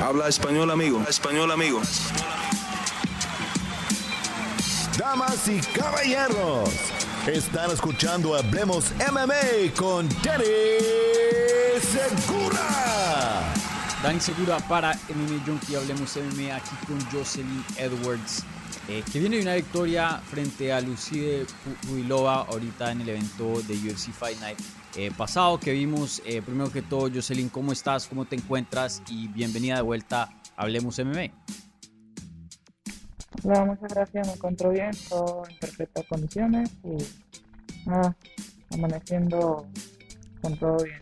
Habla español, amigo. Español, amigo. Damas y caballeros, están escuchando Hablemos MMA con Danny Segura. Dan Segura para MMA Junkie. Hablemos MMA aquí con Jocelyn Edwards, eh, que viene de una victoria frente a Lucide Ruilova ahorita en el evento de UFC Fight Night eh, pasado que vimos. Eh, primero que todo, Jocelyn, ¿cómo estás? ¿Cómo te encuentras? Y bienvenida de vuelta a Hablemos MMA. Hola, muchas gracias, me encuentro bien, todo en perfectas condiciones y nada, amaneciendo con todo bien.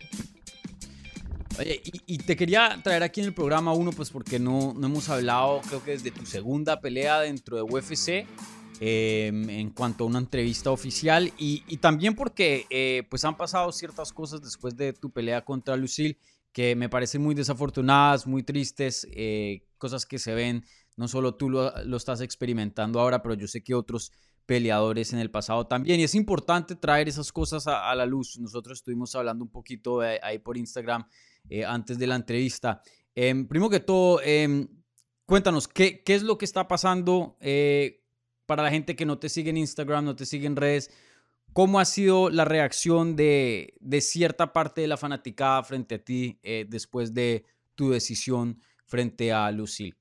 Oye, y, te quería traer aquí en el programa uno, pues porque no, no hemos hablado, creo que desde tu segunda pelea dentro de UFC, em, en cuanto a una entrevista oficial, y, también porque eh, pues han pasado ciertas cosas después de tu pelea contra Lucille que me parecen muy desafortunadas, muy tristes, eh, cosas que se ven, no solo tú lo, lo estás experimentando ahora, pero yo sé que otros peleadores en el pasado también. Y es importante traer esas cosas a, la luz. Nosotros estuvimos hablando un poquito ahí por Instagram eh, antes de la entrevista. Em, primero que todo, em, cuéntanos, ¿qué, ¿qué, es lo que está pasando eh, para la gente que no te sigue en Instagram, no te sigue en redes? ¿Cómo ha sido la reacción de, cierta parte de la fanaticada frente a ti eh, después de tu decisión frente a Lucille?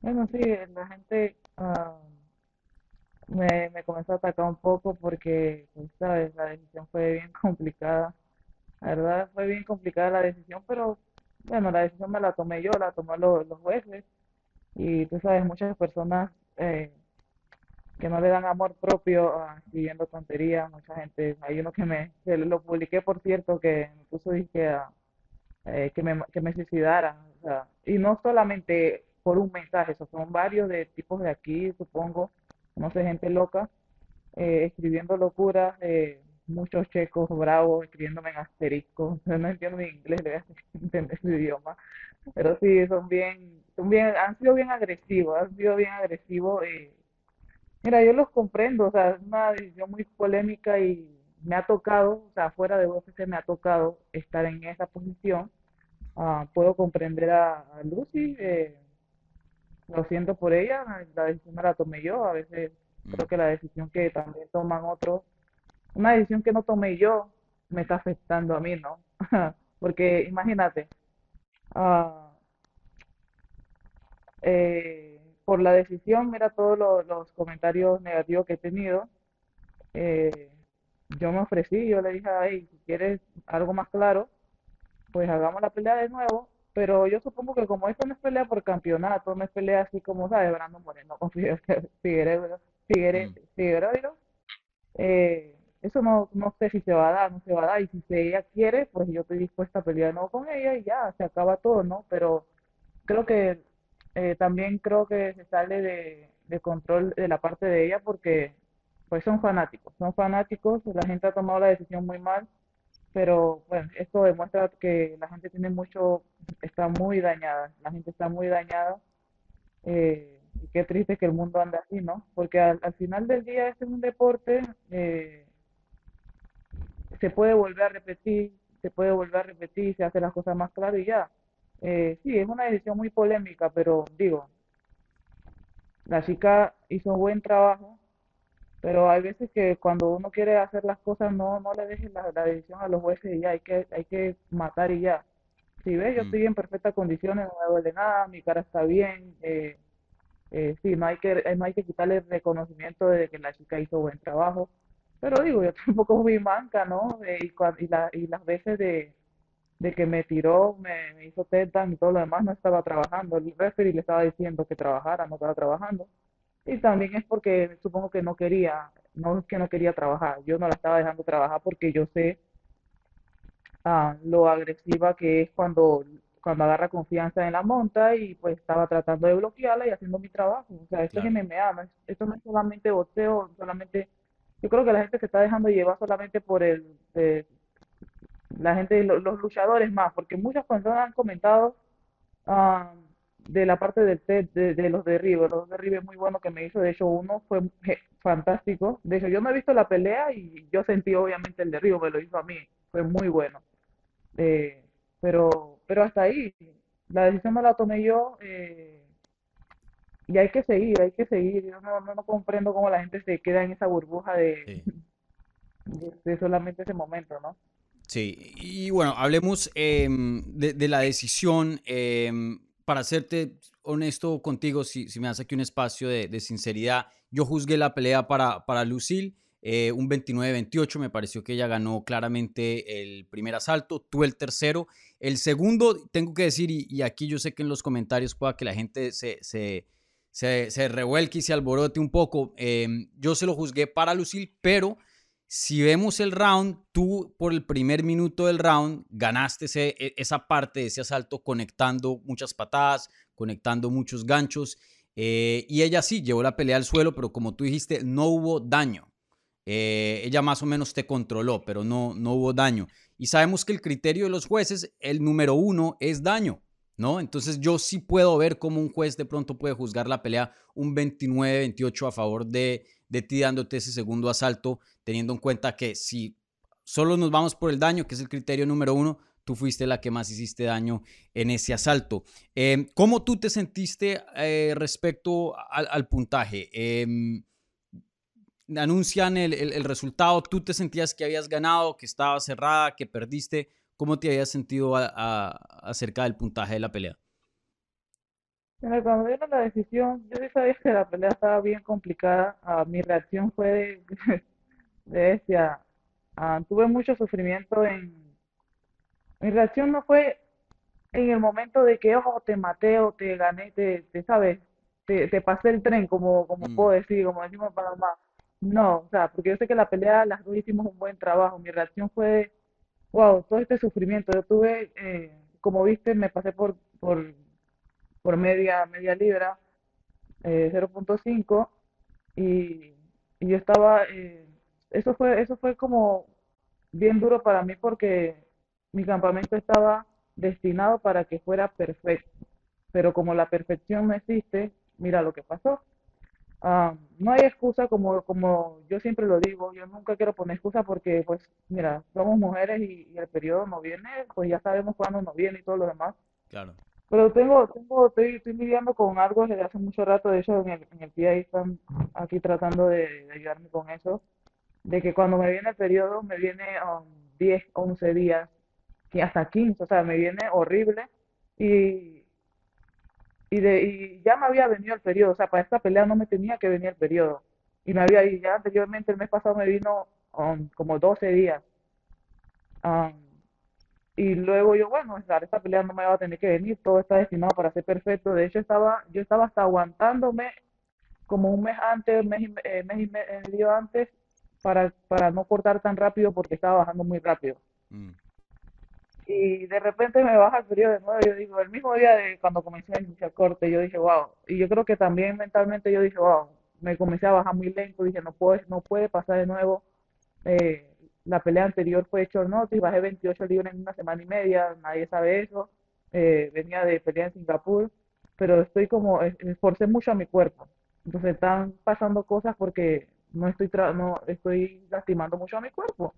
Bueno, sí, la gente uh, me, me comenzó a atacar un poco porque, pues, sabes, la decisión fue bien complicada. La verdad fue bien complicada la decisión, pero bueno, la decisión me la tomé yo, la tomó los jueces. Y tú sabes, muchas personas eh, que no le dan amor propio a escribiendo tonterías, mucha gente, hay uno que me, lo publiqué por cierto, que me puso dije, a, eh, que, me, que me suicidara, o sea, y no solamente por un mensaje, son varios de tipos de aquí, supongo, no sé, gente loca, eh, escribiendo locuras, eh, muchos checos bravos escribiéndome en asterisco. No entiendo mi inglés, le voy a entender su idioma. Pero sí, son bien, son bien, han sido bien agresivos, han sido bien agresivos. Eh. Mira, yo los comprendo, o sea, es una decisión muy polémica y me ha tocado, o sea, fuera de UFC me ha tocado estar en esa posición. Uh, puedo comprender a, a Lucy, eh, lo siento por ella, la decisión me la tomé yo, a veces creo que la decisión que también toman otros una decisión que no tomé yo me está afectando a mí, ¿no? Porque imagínate, uh, eh, por la decisión, mira todos los, los, comentarios negativos que he tenido. Eh, yo me ofrecí, yo le dije, hey, si quieres algo más claro, pues hagamos la pelea de nuevo. Pero yo supongo que como esto no es pelea por campeonato, no es pelea así como, ¿sabes? Brando Moreno con Figueredo, Figueredo, Figueredo, eh, eso no, no sé si se va a dar, no se va a dar, y si ella quiere, pues yo estoy dispuesta a pelear no con ella y ya, se acaba todo, ¿no? Pero creo que eh, también creo que se sale de, de control de la parte de ella porque pues son fanáticos, son fanáticos, la gente ha tomado la decisión muy mal, pero bueno, esto demuestra que la gente tiene mucho, está muy dañada, la gente está muy dañada, eh, y qué triste que el mundo ande así, ¿no? Porque al, al final del día este es un deporte, eh, se puede volver a repetir, se puede volver a repetir, se hace las cosas más claras y ya. Eh, sí, es una decisión muy polémica, pero digo, la chica hizo un buen trabajo, pero hay veces que cuando uno quiere hacer las cosas no, no le dejes la, la decisión a los jueces y ya, hay que, hay que matar y ya. Si ves, yo estoy en perfectas condiciones, no me duele nada, mi cara está bien, eh, eh, sí, no hay que, no hay que quitarle el reconocimiento de que la chica hizo buen trabajo pero digo, yo tampoco fui manca, ¿no? Eh, y, y, la, y las veces de, de que me tiró, me, me hizo tetan y todo lo demás, no estaba trabajando. El referee le estaba diciendo que trabajara, no estaba trabajando. Y también es porque supongo que no quería, no es que no quería trabajar, yo no la estaba dejando trabajar porque yo sé ah, lo agresiva que es cuando, cuando agarra confianza en la monta y pues estaba tratando de bloquearla y haciendo mi trabajo. O sea, esto es MMA, esto no es solamente boxeo, solamente yo creo que la gente se está dejando llevar solamente por el, eh, la gente, los, los, luchadores más, porque muchas personas han comentado uh, de la parte del TED, de, los derribos, los derribos muy buenos que me hizo, de hecho uno fue fantástico, de hecho yo no he visto la pelea y yo sentí obviamente el derribo, me lo hizo a mí, fue muy bueno, eh, pero, pero hasta ahí, la decisión me la tomé yo eh, y hay que seguir, hay que seguir. Yo no, no, no comprendo cómo la gente se queda en esa burbuja de, Sí. de, de solamente ese momento, ¿no? Sí, y bueno, hablemos em, de, de la decisión. em, para serte honesto contigo, si, si me das aquí un espacio de, de sinceridad, yo juzgué la pelea para, para Lucille, eh, un 29-28, me pareció que ella ganó claramente el primer asalto, tú el tercero. El segundo, tengo que decir, y, y aquí yo sé que en los comentarios pueda que la gente se, se, se, revuelque y se alborote un poco, em, yo se lo juzgué para Lucille, pero si vemos el round, tú por el primer minuto del round ganaste e- esa parte de ese asalto conectando muchas patadas, conectando muchos ganchos. eh, y ella sí llevó la pelea al suelo, pero como tú dijiste, no hubo daño. Eh, ella más o menos te controló, pero no, no hubo daño. Y sabemos que el criterio de los jueces, el número uno es daño, ¿no? Entonces yo sí puedo ver cómo un juez de pronto puede juzgar la pelea un 29-28 a favor de, de ti dándote ese segundo asalto, teniendo en cuenta que si solo nos vamos por el daño, que es el criterio número uno, tú fuiste la que más hiciste daño en ese asalto. Eh, ¿Cómo tú te sentiste eh, respecto al, al puntaje? Em, anuncian el, el- el resultado, tú te sentías que habías ganado, que estaba cerrada, que perdiste. ¿Cómo te habías sentido a- a- acerca del puntaje de la pelea? Mira, cuando dieron la decisión, yo sí sabía que la pelea estaba bien complicada. Ah, mi reacción fue de, de. Ah, tuve mucho sufrimiento en... Mi reacción no fue en el momento de que, ojo, te maté o te gané, te, te sabes, te, te pasé el tren, como, como Mm. puedo decir, como decimos en Panamá. No, o sea, porque yo sé que la pelea, las dos hicimos un buen trabajo. Mi reacción fue de, wow, todo este sufrimiento. Yo tuve, eh, como viste, me pasé por, por, por media, media libra, eh, 0.5, y, y yo estaba, eh, eso fue, eso fue como bien duro para mí porque mi campamento estaba destinado para que fuera perfecto, pero como la perfección no existe, mira lo que pasó. Ah, no hay excusa como, como yo siempre lo digo, yo nunca quiero poner excusa porque pues mira, somos mujeres y, y el periodo no viene, pues ya sabemos cuándo no viene y todo lo demás. Claro. Pero tengo, tengo, estoy, estoy lidiando con algo desde hace mucho rato, de hecho en el, en el PI están aquí tratando de, de ayudarme con eso, de que cuando me viene el periodo me viene um, 10, 11 días, que hasta 15, o sea, me viene horrible y, y, de, y ya me había venido el periodo, o sea, para esta pelea no me tenía que venir el periodo. Y me había, y ya anteriormente el mes pasado me vino um, como 12 días. Um, y luego yo, bueno, esta pelea no me va a tener que venir, todo está destinado para ser perfecto. De hecho, estaba, yo estaba hasta aguantándome como un mes antes, mes y, eh, mes y me- medio antes, para, para no cortar tan rápido porque estaba bajando muy rápido. Mm. Y de repente me baja el periodo de nuevo. Yo digo, el mismo día de cuando comencé iniciar corte, yo dije, wow. Y yo creo que también mentalmente yo dije, wow. Me comencé a bajar muy lento. Dije, no puede, no puede pasar de nuevo. Eh, la pelea anterior fue short notice, bajé 28 libras en una semana y media. Nadie sabe eso. Eh, venía de pelea en Singapur. Pero estoy como, es- esforcé mucho a mi cuerpo. Entonces están pasando cosas porque no estoy, tra- no estoy lastimando mucho a mi cuerpo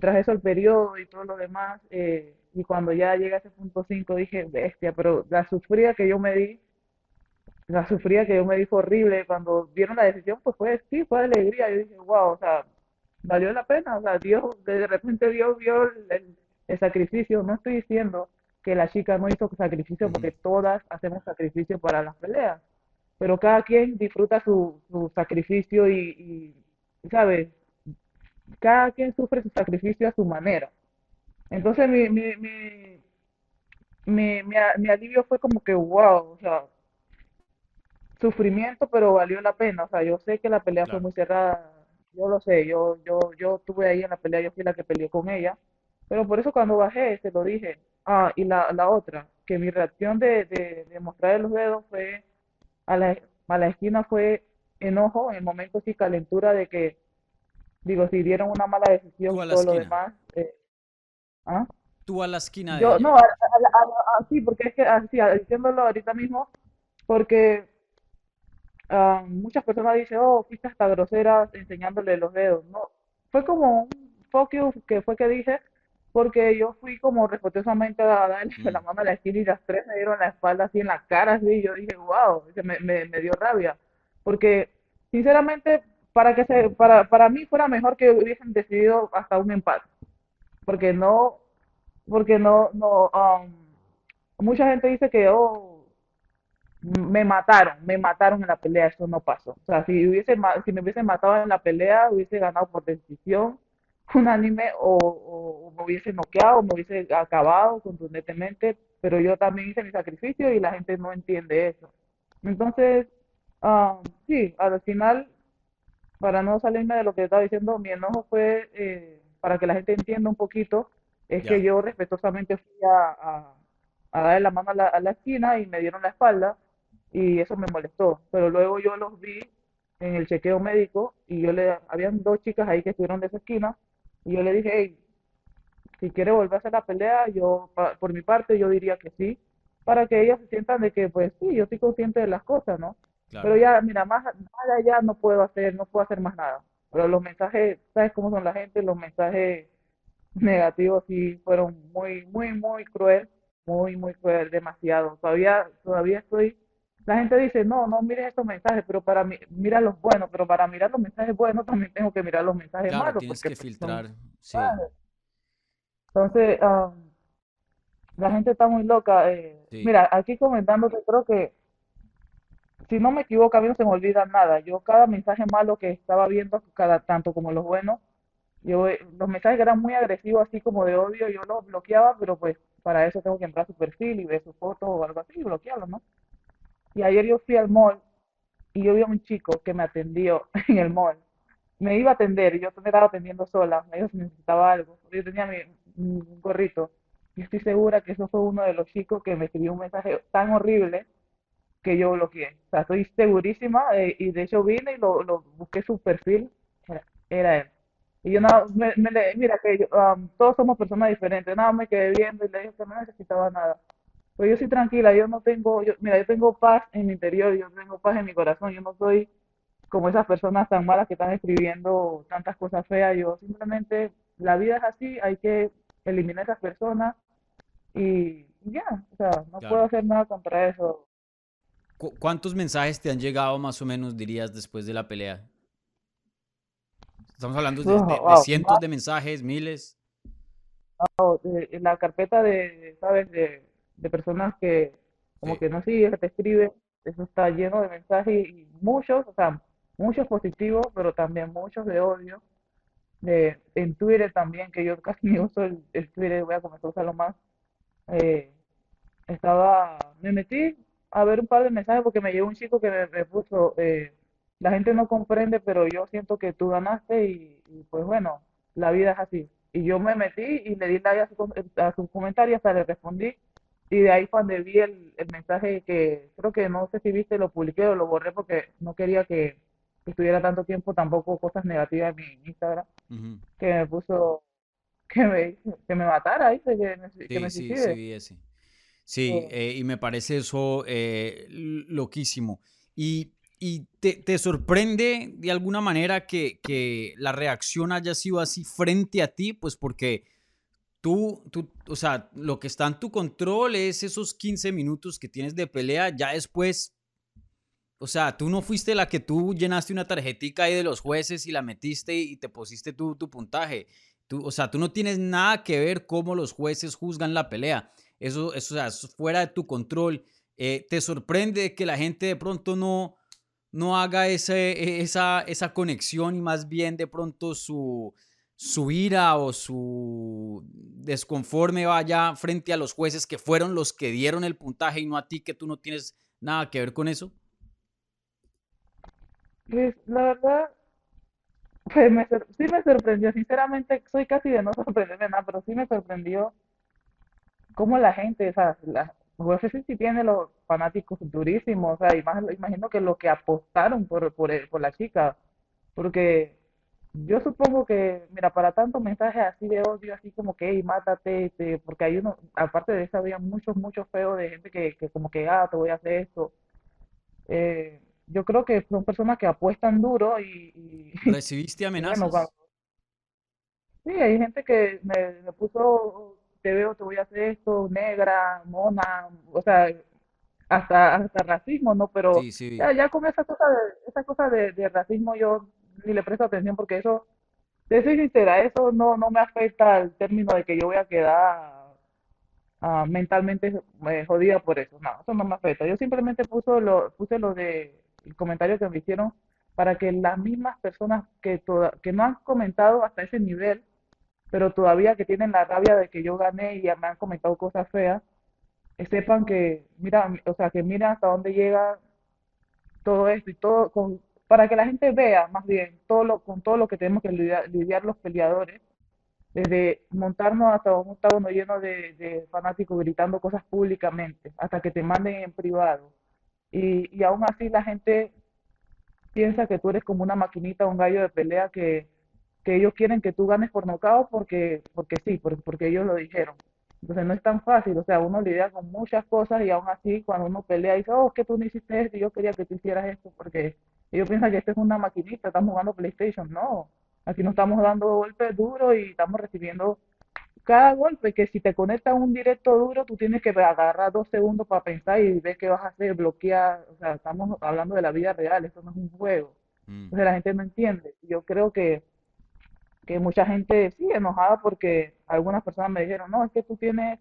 tras eso el periodo y todo lo demás, eh, y cuando ya llega a ese punto 5 dije, bestia, pero la sufrida que yo me di, la sufrida que yo me di fue horrible, cuando vieron la decisión, pues fue, sí, fue alegría, yo dije, wow, o sea, valió la pena, o sea, Dios, de repente Dios vio el, el- el sacrificio, no estoy diciendo que la chica no hizo sacrificio, porque todas hacemos sacrificio para las peleas, pero cada quien disfruta su, su sacrificio y, y, ¿sabes? Cada quien sufre su sacrificio a su manera. Entonces mi, mi, mi, mi, mi, alivio fue como que, wow, o sea, sufrimiento, pero valió la pena. O sea, yo sé que la pelea fue muy cerrada, yo lo sé, yo, yo, yo estuve ahí en la pelea, yo fui la que peleé con ella, pero por eso cuando bajé, se lo dije. Ah, y la, la otra, que mi reacción de, de, de mostrar los dedos fue a la, a la esquina fue enojo, en el momento sí calentura de que, digo, si dieron una mala decisión la todo lo esquina. demás, eh, ¿ah? Tú a la esquina de Yo, ella. no, a- a- a- a- sí, porque es que, así, diciéndolo ahorita mismo, porque ah, muchas personas dicen, oh, fuiste hasta grosera enseñándole los dedos. No, fue como un you que fue que dije, porque yo fui como respetuosamente a darle la Mm, mano a la esquina y las tres me dieron la espalda así en la cara, así, y yo dije, wow, me, me, me dio rabia, porque sinceramente, para que se, para, para mí fuera mejor que hubiesen decidido hasta un empate, porque no, porque no, no, um, mucha gente dice que, oh, me mataron, me mataron en la pelea, eso no pasó. O sea, si hubiese, si me hubiesen matado en la pelea, hubiese ganado por decisión unánime o, o, me hubiese noqueado, me hubiese acabado contundentemente, pero yo también hice mi sacrificio y la gente no entiende eso. Entonces, ah, sí, al final, para no salirme de lo que estaba diciendo, mi enojo fue eh, para que la gente entienda un poquito, es que yo respetuosamente fui a, a, a darle la mano a la, a la esquina y me dieron la espalda y eso me molestó. Pero luego yo los vi en el chequeo médico y yo le, habían dos chicas ahí que estuvieron de esa esquina y yo le dije, hey, si quiere volver a hacer la pelea, yo, pa- por mi parte, yo diría que sí, para que ellas se sientan de que, pues sí, yo estoy consciente de las cosas, ¿no? Pero ya, mira, más, más allá no puedo hacer, no puedo hacer más nada. Pero los mensajes, ¿sabes cómo son la gente? Los mensajes negativos sí fueron muy, muy, muy cruel, muy, muy cruel, demasiado. Todavía, todavía estoy, la gente dice, no, no mires estos mensajes, pero para mí, mira los buenos, pero para mirar los mensajes buenos también tengo que mirar los mensajes claro, malos, tienes porque que pues, son filtrar, sí. Entonces, ah, la gente está muy loca. eh, sí, Mira, aquí comentándote, creo que si no me equivoco, a mí no se me olvida nada. Yo cada mensaje malo que estaba viendo, cada tanto como los buenos, yo eh, los mensajes que eran muy agresivos, así como de odio, yo los bloqueaba, pero pues para eso tengo que entrar a su perfil y ver su foto o algo así y bloquearlo, ¿no? Y ayer yo fui al mall y yo vi a un chico que me atendió en el mall. Me iba a atender yo me estaba atendiendo sola. Me dijo si necesitaba algo. Yo tenía mi, mi gorrito. Y estoy segura que eso fue uno de los chicos que me escribió un mensaje tan horrible que yo bloqueé. O sea, estoy segurísima eh, y de hecho vine y lo, lo busqué su perfil, era, era él. Y yo nada, me, me le- mira que yo, um, todos somos personas diferentes, nada, me quedé viendo y le dije que no necesitaba nada. Pero yo soy tranquila, yo no tengo, yo, mira, yo tengo paz en mi interior, yo tengo paz en mi corazón, yo no soy como esas personas tan malas que están escribiendo tantas cosas feas, yo simplemente, la vida es así, hay que eliminar esas personas y ya, o sea, no puedo hacer nada contra eso. ¿Cu- ¿Cuántos mensajes te han llegado más o menos, dirías, después de la pelea? Estamos hablando de, de- de wow, cientos de mensajes, miles. de- en la carpeta de, ¿sabes? De, de personas que como Sí, que no siguen, que te escriben, eso está lleno de mensajes y muchos, o sea, muchos positivos, pero también muchos de odio. De, en Twitter también, que yo casi ni uso el, el Twitter, voy a comenzar a usarlo más. eh, estaba, me metí a ver un par de mensajes porque me llegó un chico que me, me puso, eh, la gente no comprende, pero yo siento que tú ganaste y, y, pues bueno, la vida es así. Y yo me metí y le di like a su, com- a su comentario, hasta le respondí. Y de ahí cuando vi el, el mensaje que creo que no sé si viste, lo publiqué o lo borré porque no quería que estuviera tanto tiempo tampoco cosas negativas en mi Instagram, que me puso que me, que me matara, ¿viste? Que me, que me Sí, sí, sí, Eh, y me parece eso eh, loquísimo. Y, y te, te sorprende de alguna manera que, que la reacción haya sido así frente a ti, pues porque tú, tú, o sea, lo que está en tu control es esos 15 minutos que tienes de pelea, ya después, o sea, tú no fuiste la que tú llenaste una tarjetica ahí de los jueces y la metiste y te pusiste tu, tu puntaje. Tú, o sea, tú no tienes nada que ver cómo los jueces juzgan la pelea. Eso, eso, es fuera de tu control. Eh, ¿te sorprende que la gente de pronto no, no haga ese, esa, esa conexión y más bien de pronto su, su ira o su desconforme vaya frente a los jueces que fueron los que dieron el puntaje y no a ti, que tú no tienes nada que ver con eso? Pues la verdad, pues sí me sorprendió, sinceramente, soy casi de no sorprenderme nada, pero sí me sorprendió cómo la gente, o sea, la UFC sí tiene los fanáticos durísimos, o sea, y más, imagino que lo que apostaron por, por, el- por la chica, porque yo supongo que, mira, para tantos mensajes así de odio, así como que, hey, mátate, este, porque hay uno, aparte de eso, había muchos, muchos feos de gente que, que como que, ah, te voy a hacer esto. Eh, yo creo que son personas que apuestan duro y, y, ¿Recibiste y bueno, amenazas? Sí, hay gente que me, me puso, te veo, te voy a hacer esto, negra, mona, o sea, hasta, hasta racismo, ¿no? Pero Sí, sí. ya, ya con esa cosa de, esa cosa de, de racismo yo ni le presto atención porque eso, te soy sincera, eso no, no me afecta al término de que yo voy a quedar ah, mentalmente eh, jodida por eso. No, eso no me afecta. Yo simplemente puso lo, puse lo de el comentario que me hicieron para que las mismas personas que, toda- que no han comentado hasta ese nivel, pero todavía que tienen la rabia de que yo gané y me han comentado cosas feas, eh, sepan que, mira, o sea, que miren hasta dónde llega todo esto y todo, con, para que la gente vea más bien todo lo, con todo lo que tenemos que lidiar, los peleadores, desde montarnos hasta un octágono lleno de, de fanáticos gritando cosas públicamente, hasta que te manden en privado. Y, y aún así la gente piensa que tú eres como una maquinita, un gallo de pelea que, que ellos quieren que tú ganes por nocaut porque, porque sí, por- porque ellos lo dijeron. Entonces no es tan fácil, o sea, uno lidia con muchas cosas y aún así cuando uno pelea dice, oh, que tú no hiciste esto y yo quería que tú hicieras esto, porque ellos piensan que esto es una maquinita, estamos jugando PlayStation. No, aquí no estamos dando golpes duros y estamos recibiendo cada golpe, que si te conecta un directo duro, tú tienes que agarrar dos segundos para pensar y ver qué vas a hacer, bloquear, o sea, estamos hablando de la vida real, esto no es un juego. Mm. Entonces la gente no entiende. Yo creo que que mucha gente sí enojada porque algunas personas me dijeron, no, es que tú tienes,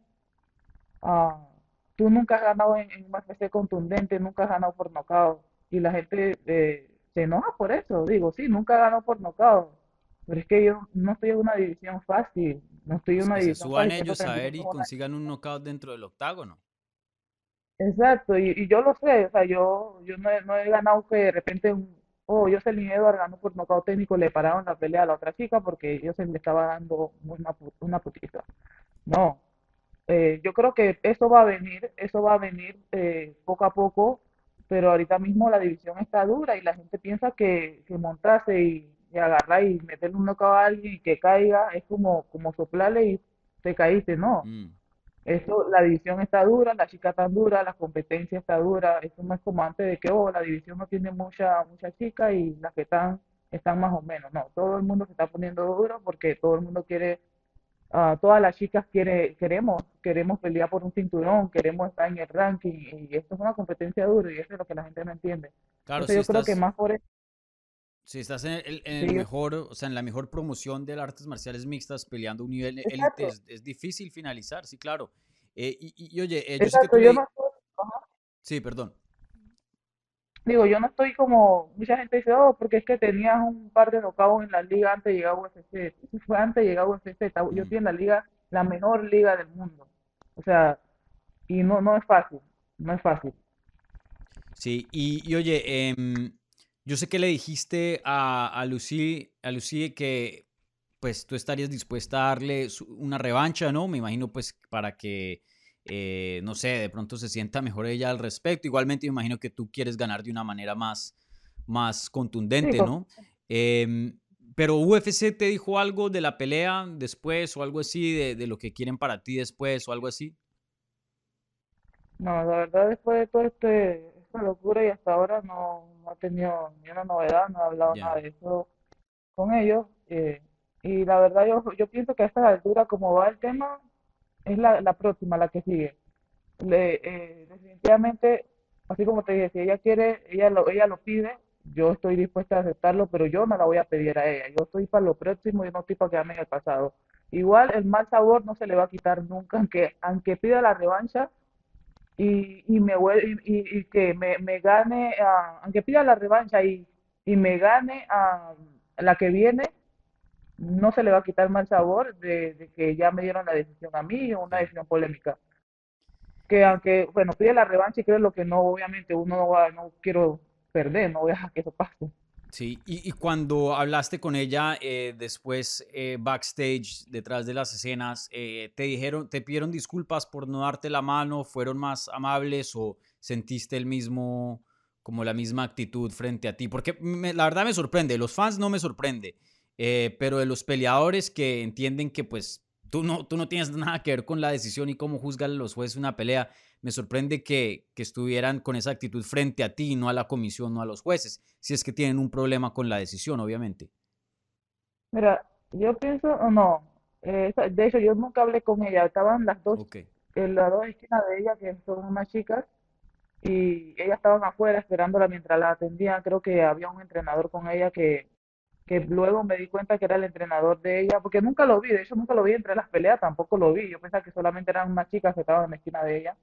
ah, tú nunca has ganado en, en un UFC contundente, nunca has ganado por nocaut. Y la gente eh, se enoja por eso. Digo, sí, nunca ganó por nocaut. Pero es que yo no estoy en una división fácil. No estoy en una que se división suban fácil. Ellos a ver 35 y consigan un knockout dentro del octágono. Exacto, y, y yo lo sé, o sea, yo, yo no he, no he ganado que de repente, un, oh, Jocelyn Edwards ganó por nocaut técnico, le pararon la pelea a la otra chica porque se le estaba dando una, una putiza. No, eh, yo creo que eso va a venir, eso va a venir eh, poco a poco, pero ahorita mismo la división está dura y la gente piensa que, que montarse y, agarrar y meterle un knockout a alguien y que caiga es como, como soplarle y te caíste, no. Mm. Esto, la división está dura, la chica está dura, la competencia está dura. Esto no es como antes de que, oh, la división no tiene mucha, mucha chica y las que están, están más o menos. No, todo el mundo se está poniendo duro porque todo el mundo quiere, ah, todas las chicas quiere, queremos, queremos pelear por un cinturón, queremos estar en el ranking y esto es una competencia dura y eso es lo que la gente no entiende. Claro, Entonces si yo creo que más por eso, si estás en el, en el mejor, o sea, en la mejor promoción de las artes marciales mixtas, peleando un nivel élite, es, es difícil finalizar, sí, claro. Eh, y, y- y oye, eh, yo sé que yo le... no. Sí, perdón. Digo, yo no estoy como, mucha gente dice, oh, porque es que tenías un par de knockouts en la liga antes de llegar a UFC. Fue antes de llegar a UFC. Yo Mm. estoy en la liga, la mejor liga del mundo. O sea, y no, no es fácil, no es fácil. Sí, y, y oye, em, yo sé que le dijiste a, a Lucy, a Lucy que pues tú estarías dispuesta a darle una revancha, ¿no? Me imagino pues para que, eh, no sé, de pronto se sienta mejor ella al respecto. Igualmente me imagino que tú quieres ganar de una manera más, más contundente, con- ¿no? Em, pero UFC te dijo algo de la pelea después o algo así, de, de lo que quieren para ti después o algo así. no, la verdad, después de todo este, esta locura y hasta ahora no, no ha tenido ni una novedad, no he hablado nada de eso con ellos. eh, y la verdad, yo, yo pienso que a esta altura, como va el tema, es la, la próxima, la que sigue. Le, eh, definitivamente, así como te dije, si ella quiere, ella lo, ella lo pide, yo estoy dispuesta a aceptarlo, pero yo no la voy a pedir a ella. Yo estoy para lo próximo y no estoy para quedarme en el pasado. Igual el mal sabor no se le va a quitar nunca, aunque, aunque pida la revancha y, y me y, y- que me, me gane, ah, aunque pida la revancha y, y me gane a la que viene, no se le va a quitar mal sabor de, de que ya me dieron la decisión a mí, una decisión polémica que aunque, bueno, pide la revancha y creo lo que no, obviamente uno no va, no quiero perder, no voy a dejar que eso pase. Sí, y, y cuando hablaste con ella eh, después eh, backstage, detrás de las escenas, eh, te dijeron, te pidieron disculpas por no darte la mano, fueron más amables o sentiste el mismo, como la misma actitud frente a ti, porque me- la verdad me sorprende, los fans no me sorprende, pero de los peleadores que entienden que pues tú no, tú no tienes nada que ver con la decisión y cómo juzgan los jueces una pelea, me sorprende que, que estuvieran con esa actitud frente a ti, no a la comisión, no a los jueces, si es que tienen un problema con la decisión, obviamente. Mira, yo pienso, o no, eh, de hecho yo nunca hablé con ella, estaban las dos, en las dos esquinas de ella, que son unas chicas, y ellas estaban afuera esperándola mientras la atendían, creo que había un entrenador con ella que, que luego me di cuenta que era el entrenador de ella, porque nunca lo vi, de hecho nunca lo vi entre las peleas, tampoco lo vi, yo pensaba que solamente eran unas chicas que estaban en la esquina de ella.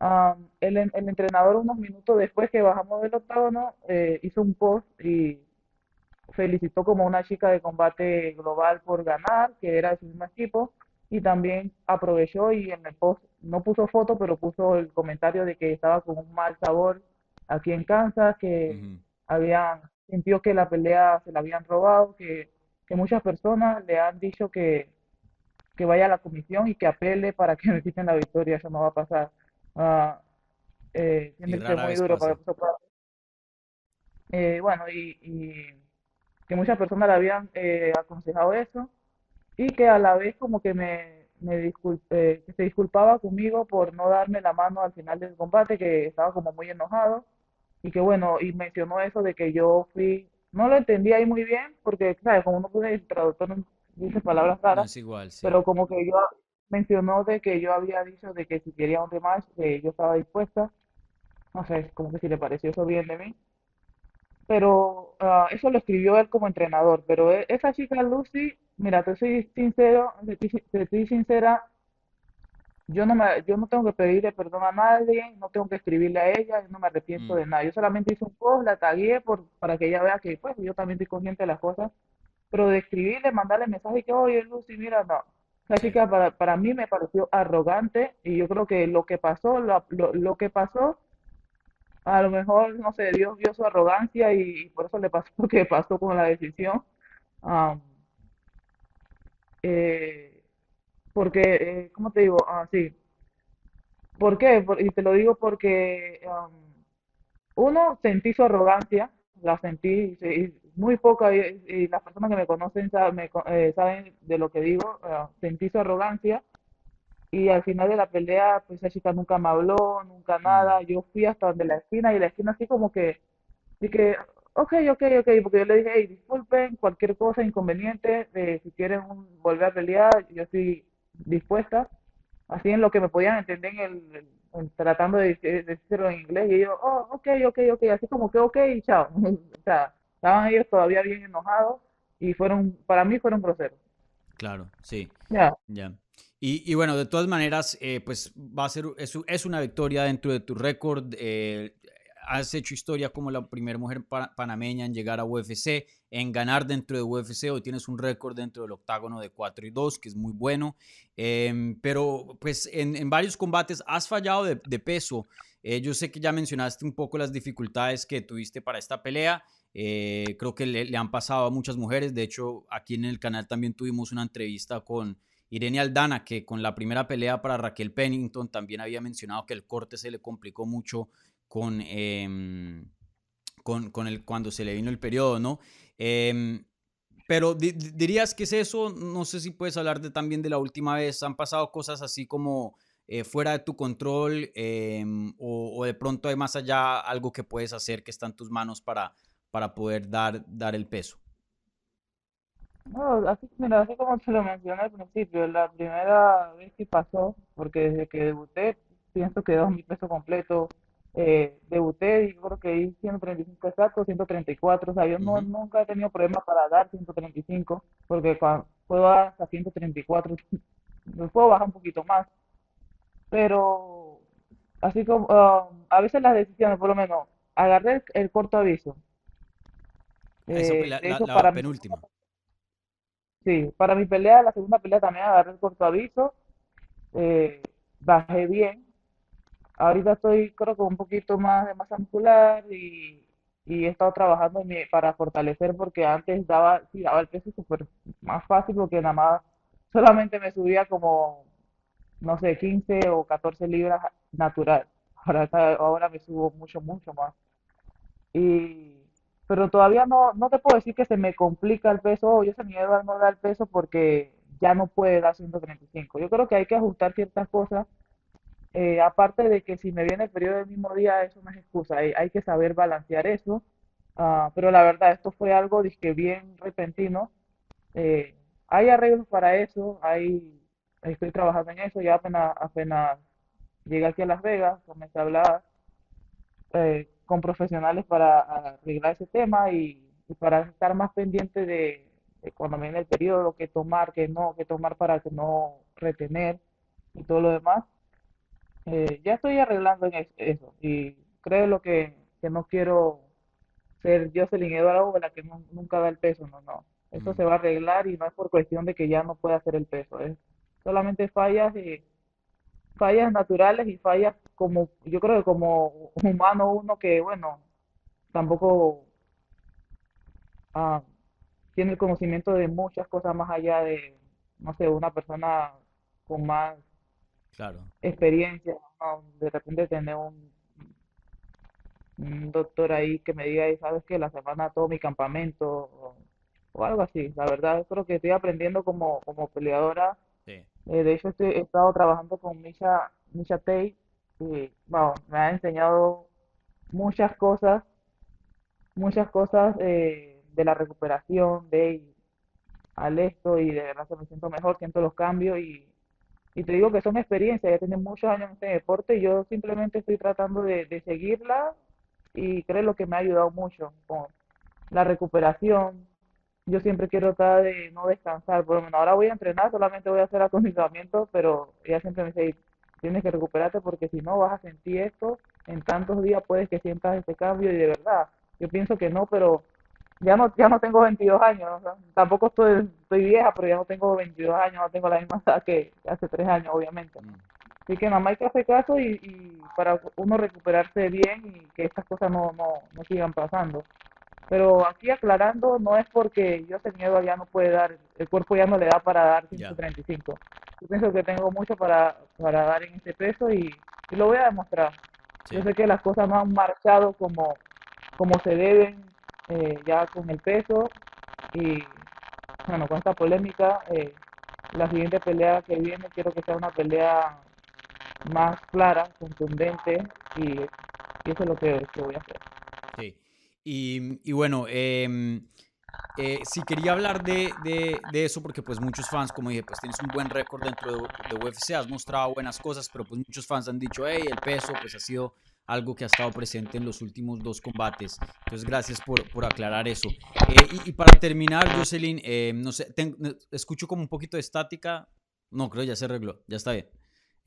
Ah, el, el entrenador unos minutos después que bajamos del octágono eh, hizo un post y felicitó como una chica de combate global por ganar, que era de su mismo equipo, y también aprovechó y en el post no puso foto, pero puso el comentario de que estaba con un mal sabor aquí en Kansas, que habían, sintió que la pelea se la habían robado, que, que muchas personas le han dicho que, que vaya a la comisión y que apele para que le quiten la victoria, eso no va a pasar. Ah, eh, tiene que ser muy duro para pasa. pueda eh, bueno, y, y que muchas personas le habían eh, aconsejado eso y que a la vez como que me, me eh, que se disculpaba conmigo por no darme la mano al final del combate, que estaba como muy enojado y que bueno, y mencionó eso de que yo fui, no lo entendí ahí muy bien porque, ¿sabes? Como uno puede, el traductor no dice palabras No raras, es igual, sí. pero como que yo mencionó de que yo había dicho de que si quería un rematch, que yo estaba dispuesta, no sé, como que si le pareció eso bien de mí. Pero ah, eso lo escribió él como entrenador. Pero e- esa chica Lucy, mira, te soy sincero, te soy te soy sincera, yo no me, yo no tengo que pedirle perdón a nadie, no tengo que escribirle a ella, yo no me arrepiento Mm, de nada. Yo solamente hice un post, la tagué por, para que ella vea que pues yo también estoy consciente de las cosas. Pero de escribirle, mandarle mensaje que, oye Lucy, mira, no. Sí. chica para, para mí me pareció arrogante y yo creo que lo que pasó, lo, lo, lo que pasó a lo mejor, no sé, Dios vio su arrogancia y, por eso le pasó lo que pasó con la decisión. Am, eh, porque, eh, ¿cómo te digo? Ah, sí. ¿Por qué? Y te lo digo porque, am, uno, sentí su arrogancia, la sentí, y se- y muy poca, y, y las personas que me conocen saben, me co- eh, saben de lo que digo, sentí su arrogancia. Y al final de la pelea, pues esa chica nunca me habló, nunca Mm, nada. Yo fui hasta donde la esquina y la esquina así como que Dije, ok, ok, ok, porque yo le dije, hey, disculpen, cualquier cosa, inconveniente, eh, si quieren un- volver a pelear, yo estoy dispuesta. Así en lo que me podían entender en el, tratando de, decir- decirlo en inglés, y ellos, oh, ok, ok, ok, así como que ok, y chao. O sea, estaban ellos todavía bien enojados y fueron, para mí fueron groseros. claro, sí. Ya, Ya. Y, y bueno, de todas maneras, eh, pues va a ser, es, es una victoria dentro de tu récord. eh, has hecho historia como la primera mujer pa- panameña en llegar a UFC, en ganar dentro de UFC. Hoy tienes un récord dentro del octágono de 4 y 2, que es muy bueno. Em, pero pues en, en varios combates has fallado de, de peso. Eh, yo sé que ya mencionaste un poco las dificultades que tuviste para esta pelea. Eh, creo que le, han pasado a muchas mujeres. De hecho, aquí en el canal también tuvimos una entrevista con Irene Aldana, que con la primera pelea para Raquel Pennington también había mencionado que el corte se le complicó mucho con, em, con, cuando se le vino el periodo, ¿no? Em, pero di- di- dirías que es eso, no sé si puedes hablar de, también de la última vez, han pasado cosas así como eh, fuera de tu control em, o de pronto hay más allá algo que puedes hacer que está en tus manos para, para poder dar, dar el peso. no, así, mira, así como te lo mencioné al principio, la primera vez que pasó, porque desde que debuté, pienso que dos mi peso completo, eh, debuté y creo que di 135 exactos, 134, o sea, yo no, nunca he tenido problemas para dar 135, porque cuando puedo dar hasta 134, me puedo bajar un poquito más, pero así como, ah, a veces las decisiones, por lo menos, agarré el, el corto aviso, Esa fue eh, la, de la- hecho, la para mi penúltima. Sí, para mi pelea, la segunda pelea también agarré el corto aviso, eh, bajé bien. Ahorita estoy, creo que un poquito más de masa muscular y, y he estado trabajando mi- para fortalecer porque antes daba, sí, daba el peso súper más fácil porque nada más solamente me subía como, no sé, 15 o 14 libras natural. Ahora, ahora me subo mucho, mucho más. Y, pero todavía no, no te puedo decir que se me complica el peso o yo se miedo a no dar peso porque ya no puede dar 135. Yo creo que hay que ajustar ciertas cosas. eh, aparte de que si me viene el periodo del mismo día, eso no es excusa. Hay, hay que saber balancear eso. Ah, pero la verdad, esto fue algo dizque bien repentino Eh, hay arreglos para eso, hay, estoy trabajando en eso, ya apenas, apenas llegué aquí a Las Vegas, comencé a hablar eh, con profesionales para arreglar ese tema y, y para estar más pendiente de, de cuando viene el periodo, qué tomar, qué no, qué tomar para que no retener y todo lo demás. Eh, ya estoy arreglando en es- eso y creo lo que, que no quiero ser Jocelyn Eduardo la que nu- nunca da el peso, no, no. Eso Mm, se va a arreglar y no es por cuestión de que ya no pueda hacer el peso, es solamente fallas y fallas naturales y fallas como, yo creo que como humano uno que, bueno, tampoco ah, tiene el conocimiento de muchas cosas más allá de, no sé, una persona con más claro. experiencia, ¿no? De repente tener un, un doctor ahí que me diga, "Ey, ¿sabes qué? La semana todo mi campamento o, o algo así. La verdad, creo que estoy aprendiendo como, como peleadora. Sí. Eh, de hecho, estoy- he estado trabajando con Misha, Misha Tate y, wow, me ha enseñado muchas cosas, muchas cosas eh, de la recuperación, de al esto y de verdad que me siento mejor, siento los cambios y, y te digo que son experiencias, ya tienen muchos años en este deporte y yo simplemente estoy tratando de, de seguirla y creo lo que me ha ayudado mucho con la recuperación. Yo siempre quiero tratar de no descansar, por lo menos ahora voy a entrenar, solamente voy a hacer acondicionamiento, pero ella siempre me dice, tienes que recuperarte porque si no vas a sentir esto, en tantos días puedes que sientas este cambio y de verdad, yo pienso que no, pero ya no, ya no tengo 22 años, o sea, tampoco estoy, estoy vieja, pero ya no tengo 22 años, no tengo la misma edad que hace 3 años, obviamente. Mm, Así que nada más hay que hacer caso y, y para uno recuperarse bien y que estas cosas no, no, no sigan pasando. Pero aquí aclarando, no es porque yo sé miedo ya no puede dar, el cuerpo ya no le da para dar ya. 135. Yo pienso que tengo mucho para, para dar en ese peso y, y lo voy a demostrar. Yo sé que las cosas no han marchado como, como se deben eh, ya con el peso y bueno, con esta polémica, eh, la siguiente pelea que viene quiero que sea una pelea más clara, contundente y, y eso es lo que, que voy a hacer. Sí. Y, y bueno, em, eh, sí quería hablar de, de- eso porque pues muchos fans, como dije, pues tienes un buen récord dentro de, UFC, has mostrado buenas cosas, pero pues muchos fans han dicho, el peso pues ha sido algo que ha estado presente en los últimos dos combates. Entonces, gracias por, por aclarar eso. Eh, y, para terminar, Jocelyn, eh, no sé, ten- no- escucho como un poquito de estática. No, creo ya se arregló, ya está bien.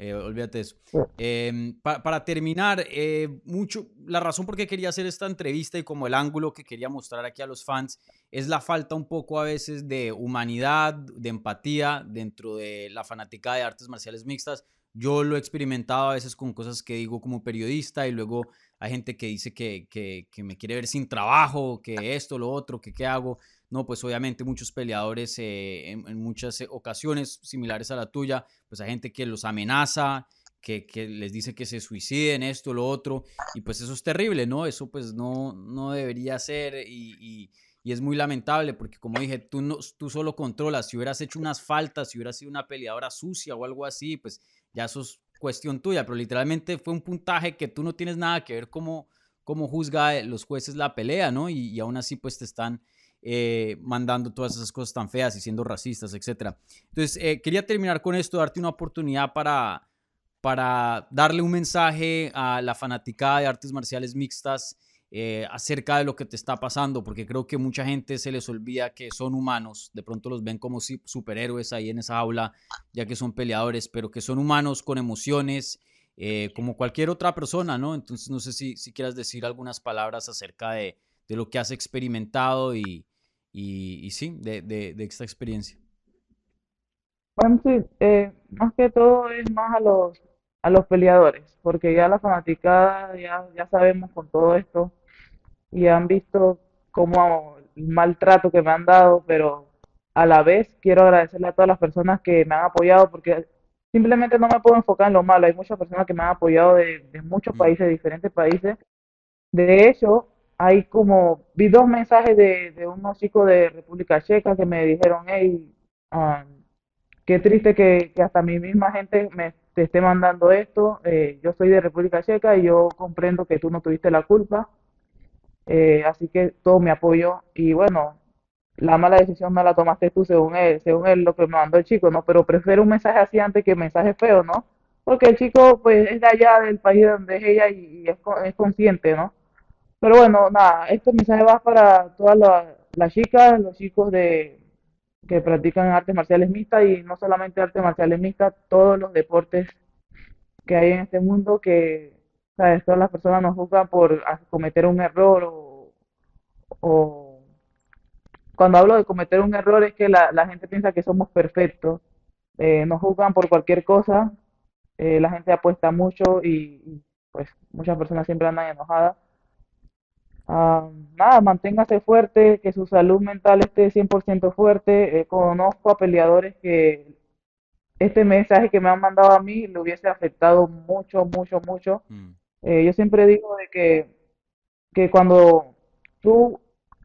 Eh, olvídate eso. Eh, pa- para terminar, eh, mucho, la razón por qué quería hacer esta entrevista y como el ángulo que quería mostrar aquí a los fans es la falta un poco a veces de humanidad, de empatía dentro de la fanática de artes marciales mixtas. Yo lo he experimentado a veces con cosas que digo como periodista y luego hay gente que dice que, que, que me quiere ver sin trabajo, que esto, lo otro, que qué hago. No, pues obviamente muchos peleadores eh, en, muchas ocasiones similares a la tuya, pues hay gente que los amenaza, que, que les dice que se suiciden, esto, lo otro, y pues eso es terrible, ¿no? Eso pues no, no debería ser y, y- y es muy lamentable porque como dije, tú, no, tú solo controlas, si hubieras hecho unas faltas, si hubieras sido una peleadora sucia o algo así, pues ya eso es cuestión tuya, pero literalmente fue un puntaje que tú no tienes nada que ver cómo, cómo juzga eh, los jueces la pelea, ¿no? Y, y aún así pues te están eh, mandando todas esas cosas tan feas y siendo racistas, etcétera. Entonces, eh, quería terminar con esto, darte una oportunidad para, para darle un mensaje a la fanaticada de artes marciales mixtas eh, acerca de lo que te está pasando, porque creo que mucha gente se les olvida que son humanos, de pronto los ven como superhéroes ahí en esa aula, ya que son peleadores, pero que son humanos con emociones, eh, como cualquier otra persona, ¿no? Entonces, no sé si, si quieras decir algunas palabras acerca de, de lo que has experimentado y, y, y sí, de, de, de esta experiencia. Bueno, sí, eh, más que todo es más a los, a los peleadores, porque ya la fanaticada, ya, ya sabemos con todo esto y han visto cómo el maltrato que me han dado, pero a la vez quiero agradecerle a todas las personas que me han apoyado, porque simplemente no me puedo enfocar en lo malo, hay muchas personas que me han apoyado de, de muchos países, de diferentes países. De hecho, hay como, vi dos mensajes de, de unos chicos de República Checa que me dijeron, hey, ah, Qué triste que, hasta mi misma gente me te esté mandando esto. eh, yo soy de República Checa y yo comprendo que tú no tuviste la culpa. eh, así que todo mi apoyo. Y bueno, la mala decisión no la tomaste tú según él, según él lo que me mandó el chico, ¿no? Pero prefiero un mensaje así antes que un mensaje feo, ¿no? Porque el chico pues es de allá del país donde es ella y, y es, es consciente, ¿no? Pero bueno, nada, este mensaje va para todas la- las chicas, los chicos de que practican artes marciales mixtas y no solamente artes marciales mixtas, todos los deportes que hay en este mundo que, ¿sabes? Todas las personas nos juzgan por cometer un error o, o cuando hablo de cometer un error es que la, la gente piensa que somos perfectos, eh, nos juzgan por cualquier cosa, eh, la gente apuesta mucho y, y, pues muchas personas siempre andan enojadas. Ah, nada, manténgase fuerte, que su salud mental esté 100% fuerte. Eh, conozco a peleadores que este mensaje que me han mandado a mí le hubiese afectado mucho, mucho, mucho. Mm, Eh, yo siempre digo de que, que cuando tú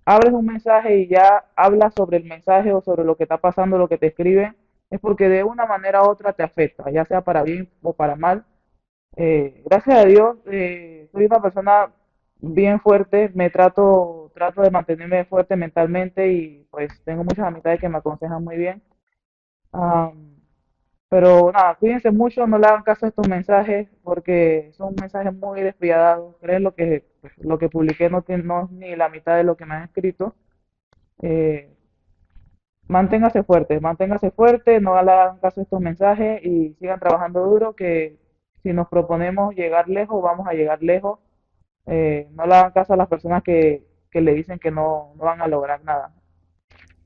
abres un mensaje y ya hablas sobre el mensaje o sobre lo que está pasando, lo que te escriben, es porque de una manera u otra te afecta, ya sea para bien o para mal. Eh, gracias a Dios, eh, soy una persona bien fuerte, me trato, trato de mantenerme fuerte mentalmente y pues tengo muchas amistades que me aconsejan muy bien. Am, pero nada, cuídense mucho, no le hagan caso a estos mensajes porque son mensajes muy despiadados. Creen lo que, pues, lo que publiqué no no es ni la mitad de lo que me han escrito. Eh, manténgase fuerte, manténgase fuerte, no le hagan caso a estos mensajes y sigan trabajando duro, que si nos proponemos llegar lejos, vamos a llegar lejos. Eh, no le hagan caso a las personas que, que le dicen que no, no van a lograr nada.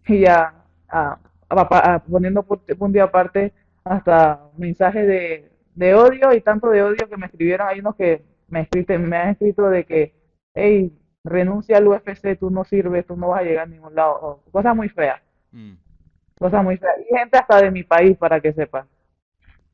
Y ya, a- a- a- poniendo un día aparte, hasta mensajes de, de odio y tanto de odio que me escribieron, hay unos que me, escriten, me han escrito de que, hey, renuncia al UFC, tú no sirves, tú no vas a llegar a ningún lado, o cosas muy feas, mm. cosas muy feas. Y gente hasta de mi país, para que sepa.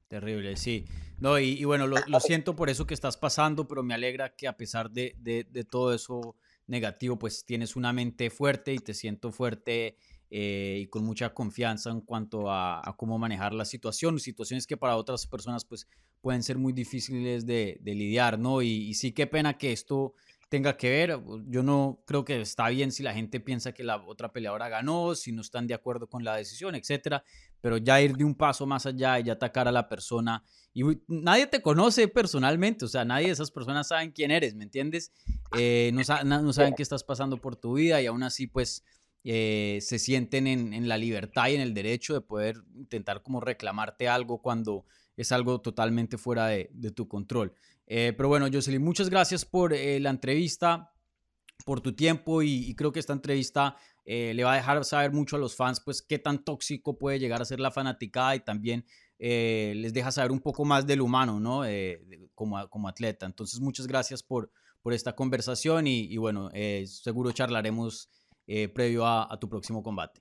Terrible, sí. No, y, bueno, lo, siento por eso que estás pasando, pero me alegra que a pesar de, de- todo eso negativo, pues tienes una mente fuerte y te siento fuerte eh, y con mucha confianza en cuanto a, a cómo manejar la situación, situaciones que para otras personas pues pueden ser muy difíciles de, de lidiar, ¿no? Y, y sí, qué pena que esto tenga que ver. Yo no creo que está bien si la gente piensa que la otra peleadora ganó, si no están de acuerdo con la decisión, etcétera pero ya ir de un paso más allá y atacar a la persona. Y nadie te conoce personalmente, o sea, nadie de esas personas saben quién eres, ¿me entiendes? Eh, no saben qué estás pasando por tu vida y aún así, pues, eh, se sienten en, en la libertad y en el derecho de poder intentar como reclamarte algo cuando es algo totalmente fuera de, de tu control. Eh, pero bueno, Jocelyn, muchas gracias por eh, la entrevista por tu tiempo y, creo que esta entrevista eh, le va a dejar saber mucho a los fans pues qué tan tóxico puede llegar a ser la fanaticada y también les deja saber un poco más del humano, ¿no? Como, como atleta. Entonces muchas gracias por, por esta conversación y, bueno, seguro charlaremos previo a, a tu próximo combate.